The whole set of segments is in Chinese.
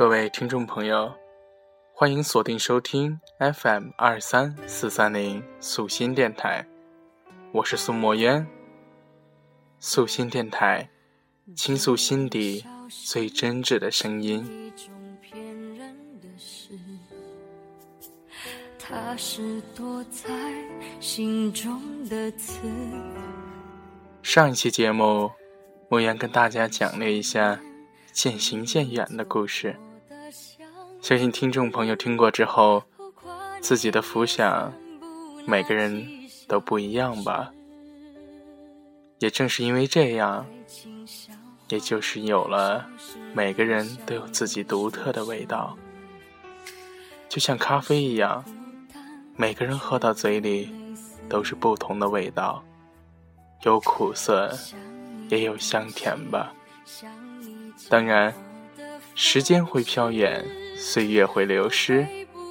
各位听众朋友，欢迎锁定收听 FM 二三四三零素心电台，我是苏墨渊。素心电台，倾诉心底最真挚的声音。它是躲在心中的刺。上一期节目，莫言跟大家讲了一下渐行渐远的故事。相信听众朋友听过之后，自己的浮想，每个人都不一样吧。也正是因为这样，也就是有了每个人都有自己独特的味道，就像咖啡一样。每个人喝到嘴里都是不同的味道，有苦涩，也有香甜吧。当然，时间会飘远，岁月会流失，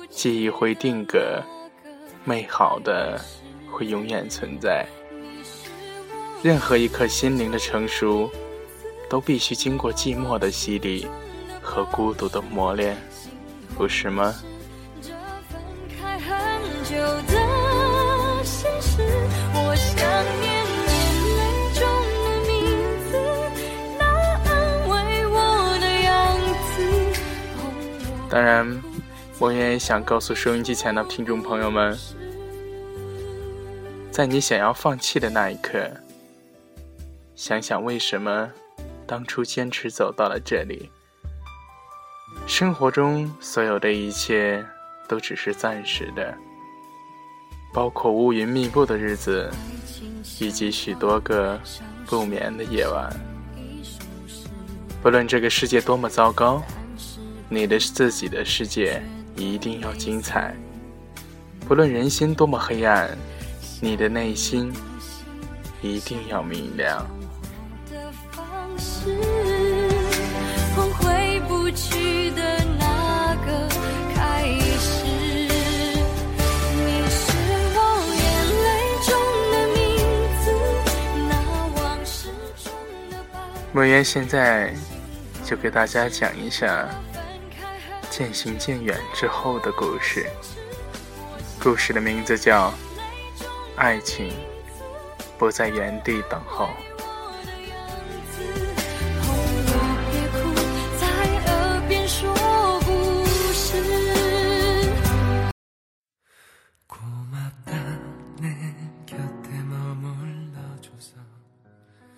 记忆会定格，美好的会永远存在。任何一颗心灵的成熟，都必须经过寂寞的洗礼和孤独的磨练，不是吗？这分开很久的当然，我也想告诉收音机前的听众朋友们，在你想要放弃的那一刻，想想为什么当初坚持走到了这里。生活中所有的一切都只是暂时的，包括乌云密布的日子，以及许多个不眠的夜晚。不论这个世界多么糟糕。你的自己的世界一定要精彩，不论人心多么黑暗，你的内心一定要明亮。莫言现在就给大家讲一下。渐行渐远之后的故事，故事的名字叫《爱情不在原地等候》。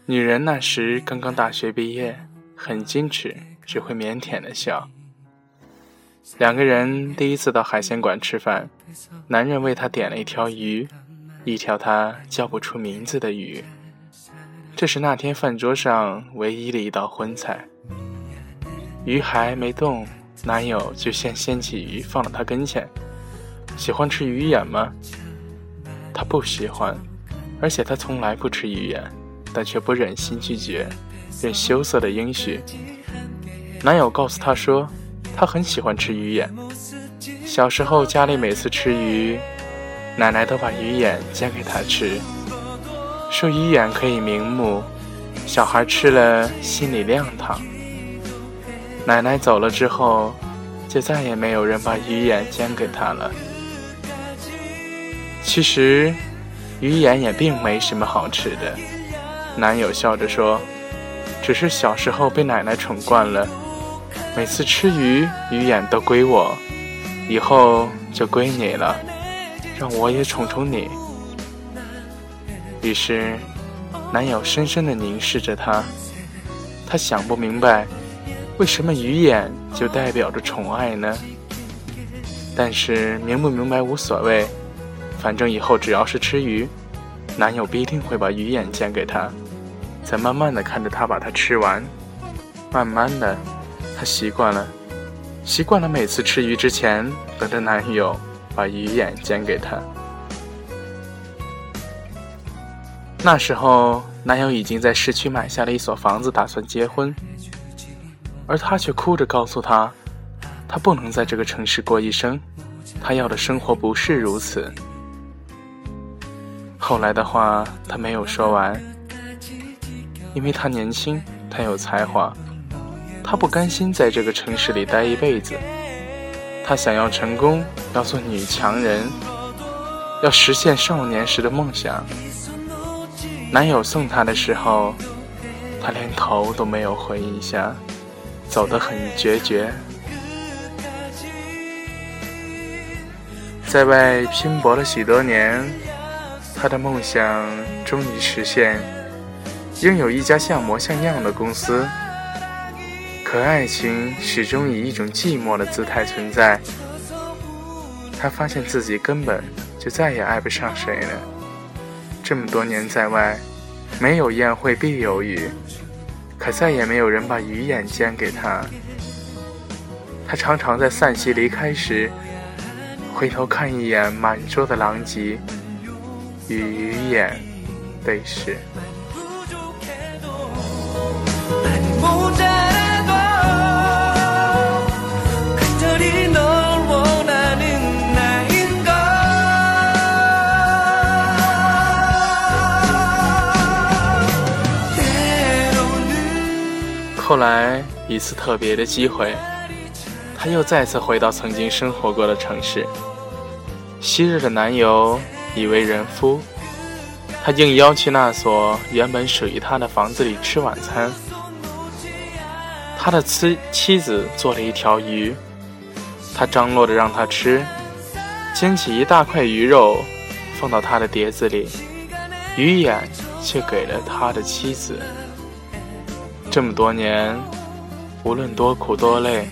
女人那时刚刚大学毕业，很矜持，只会腼腆的笑。两个人第一次到海鲜馆吃饭，男人为她点了一条鱼，一条他叫不出名字的鱼。这是那天饭桌上唯一的一道荤菜。鱼还没动，男友就先掀起鱼放到她跟前。喜欢吃鱼眼吗？她不喜欢，而且她从来不吃鱼眼，但却不忍心拒绝，便羞涩的应许。男友告诉她说。他很喜欢吃鱼眼。小时候家里每次吃鱼，奶奶都把鱼眼煎给他吃，说鱼眼可以明目，小孩吃了心里亮堂。奶奶走了之后，就再也没有人把鱼眼煎给他了。其实，鱼眼也并没什么好吃的。男友笑着说：“只是小时候被奶奶宠惯了。”每次吃鱼，鱼眼都归我，以后就归你了，让我也宠宠你。于是，男友深深的凝视着她，他想不明白，为什么鱼眼就代表着宠爱呢？但是明不明白无所谓，反正以后只要是吃鱼，男友必定会把鱼眼煎给她，再慢慢的看着她把它吃完，慢慢的。她习惯了，习惯了每次吃鱼之前等着男友把鱼眼煎给她。那时候，男友已经在市区买下了一所房子，打算结婚，而她却哭着告诉他，她不能在这个城市过一生，她要的生活不是如此。后来的话，她没有说完，因为她年轻，她有才华。他不甘心在这个城市里待一辈子，他想要成功，要做女强人，要实现少年时的梦想。男友送她的时候，她连头都没有回一下，走得很决绝。在外拼搏了许多年，她的梦想终于实现，拥有一家像模像样的公司。可爱情始终以一种寂寞的姿态存在。他发现自己根本就再也爱不上谁了。这么多年在外，没有宴会必有雨，可再也没有人把鱼眼煎给他。他常常在散席离开时，回头看一眼满桌的狼藉，与鱼眼对视。后来一次特别的机会，她又再次回到曾经生活过的城市。昔日的男友已为人夫，她应邀去那所原本属于她的房子里吃晚餐。他的妻妻子做了一条鱼，他张罗着让他吃，煎起一大块鱼肉，放到他的碟子里，鱼眼却给了他的妻子。这么多年，无论多苦多累，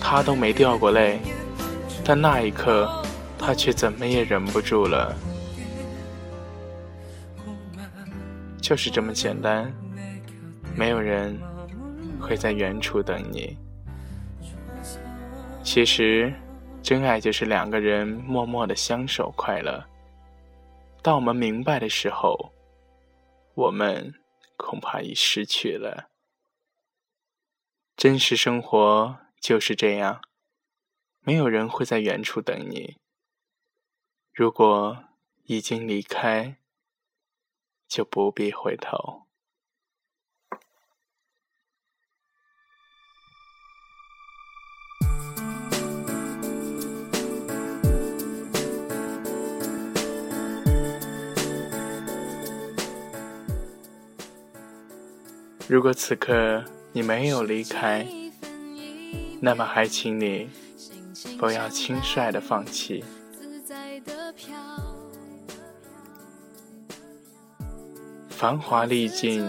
他都没掉过泪。但那一刻，他却怎么也忍不住了。就是这么简单，没有人会在远处等你。其实，真爱就是两个人默默的相守快乐。当我们明白的时候，我们恐怕已失去了。真实生活就是这样，没有人会在远处等你。如果已经离开，就不必回头。如果此刻。你没有离开，那么还请你不要轻率的放弃。繁华历尽，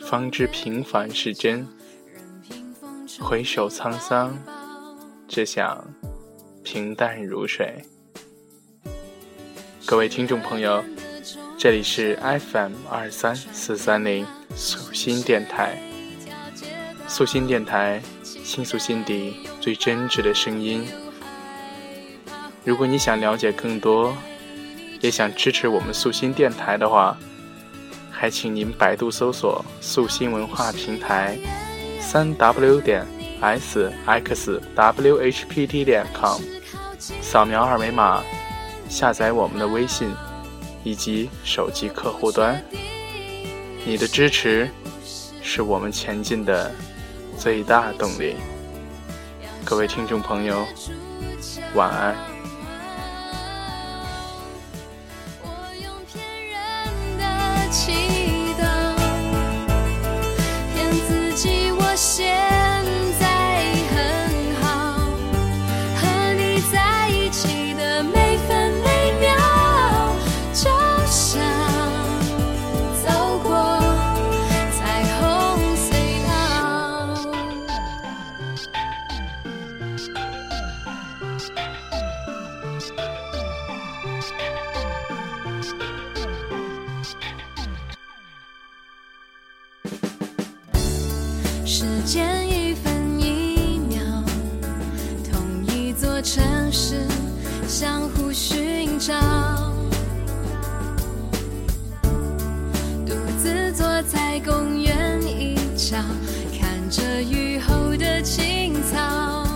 方知平凡是真。回首沧桑，只想平淡如水。各位听众朋友，这里是 FM 二三四三零素心电台。素心电台，倾诉心底最真挚的声音。如果你想了解更多，也想支持我们素心电台的话，还请您百度搜索“素心文化平台”，三 w 点 s x w h p t 点 com，扫描二维码下载我们的微信以及手机客户端。你的支持是我们前进的。最大动力，各位听众朋友，晚安。时间一分一秒，同一座城市相互寻找，独自坐在公园一角，看着雨后的青草。